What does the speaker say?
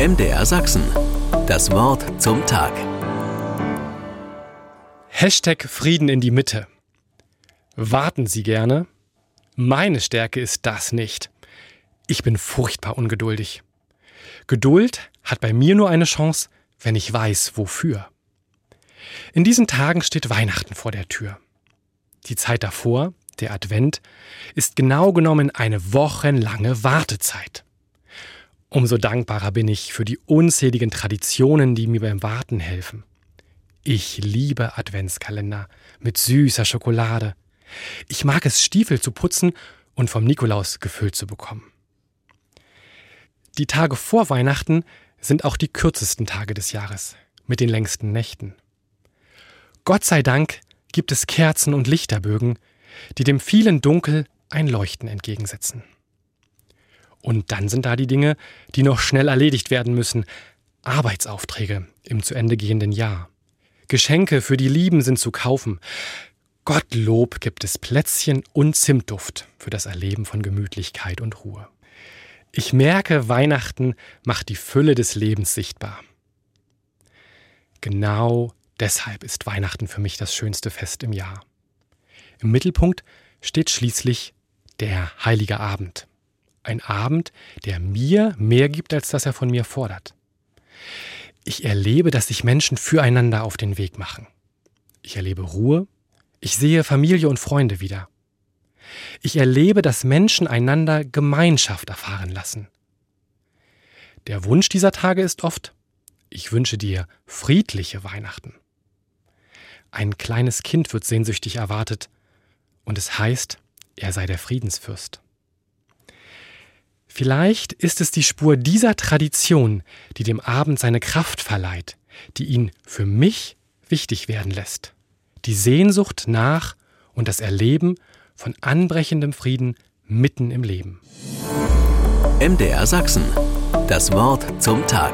MDR Sachsen. Das Wort zum Tag. Hashtag Frieden in die Mitte. Warten Sie gerne? Meine Stärke ist das nicht. Ich bin furchtbar ungeduldig. Geduld hat bei mir nur eine Chance, wenn ich weiß, wofür. In diesen Tagen steht Weihnachten vor der Tür. Die Zeit davor, der Advent, ist genau genommen eine wochenlange Wartezeit. Umso dankbarer bin ich für die unzähligen Traditionen, die mir beim Warten helfen. Ich liebe Adventskalender mit süßer Schokolade. Ich mag es, Stiefel zu putzen und vom Nikolaus gefüllt zu bekommen. Die Tage vor Weihnachten sind auch die kürzesten Tage des Jahres mit den längsten Nächten. Gott sei Dank gibt es Kerzen und Lichterbögen, die dem vielen Dunkel ein Leuchten entgegensetzen. Und dann sind da die Dinge, die noch schnell erledigt werden müssen. Arbeitsaufträge im zu Ende gehenden Jahr. Geschenke für die Lieben sind zu kaufen. Gottlob gibt es Plätzchen und Zimtduft für das Erleben von Gemütlichkeit und Ruhe. Ich merke, Weihnachten macht die Fülle des Lebens sichtbar. Genau deshalb ist Weihnachten für mich das schönste Fest im Jahr. Im Mittelpunkt steht schließlich der heilige Abend. Ein Abend, der mir mehr gibt, als dass er von mir fordert. Ich erlebe, dass sich Menschen füreinander auf den Weg machen. Ich erlebe Ruhe. Ich sehe Familie und Freunde wieder. Ich erlebe, dass Menschen einander Gemeinschaft erfahren lassen. Der Wunsch dieser Tage ist oft, ich wünsche dir friedliche Weihnachten. Ein kleines Kind wird sehnsüchtig erwartet, und es heißt, er sei der Friedensfürst. Vielleicht ist es die Spur dieser Tradition, die dem Abend seine Kraft verleiht, die ihn für mich wichtig werden lässt. Die Sehnsucht nach und das Erleben von anbrechendem Frieden mitten im Leben. MDR Sachsen. Das Wort zum Tag.